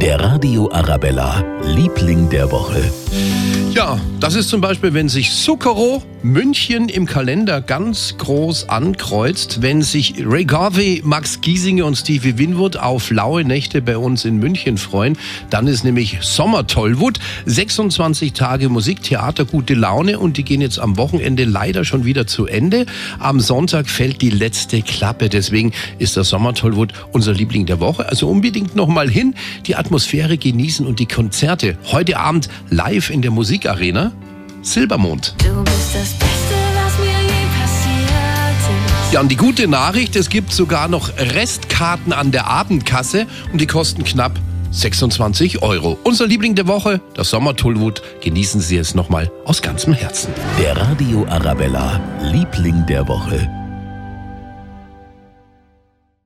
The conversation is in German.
Der Radio Arabella, Liebling der Woche. Ja, das ist zum Beispiel, wenn sich Zucchero München im Kalender ganz groß ankreuzt, wenn sich Ray Garvey, Max Giesinger und Stevie Winwood auf laue Nächte bei uns in München freuen, dann ist nämlich Sommer Tollwood, 26 Tage Musik, Theater, gute Laune und die gehen jetzt am Wochenende leider schon wieder zu Ende. Am Sonntag fällt die letzte Klappe, deswegen ist der Sommer Tollwood unser Liebling der Woche. Also unbedingt nochmal hin, die Atmosphäre genießen und die Konzerte. Heute Abend live in der Musikarena. Silbermond. Du bist das Beste, was mir je passiert ist. Ja, und die gute Nachricht, es gibt sogar noch Restkarten an der Abendkasse und die kosten knapp 26 Euro. Unser Liebling der Woche, das Sommer Tollwood. Genießen Sie es nochmal aus ganzem Herzen. Der Radio Arabella, Liebling der Woche.